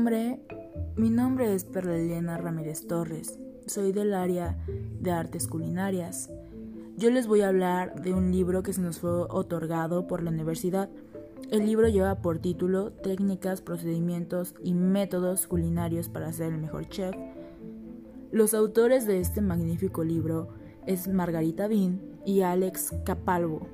nombre, mi nombre es Perla Elena Ramírez Torres. Soy del área de artes culinarias. Yo les voy a hablar de un libro que se nos fue otorgado por la universidad. El libro lleva por título Técnicas, procedimientos y métodos culinarios para ser el mejor chef. Los autores de este magnífico libro es Margarita Bean y Alex Capalvo.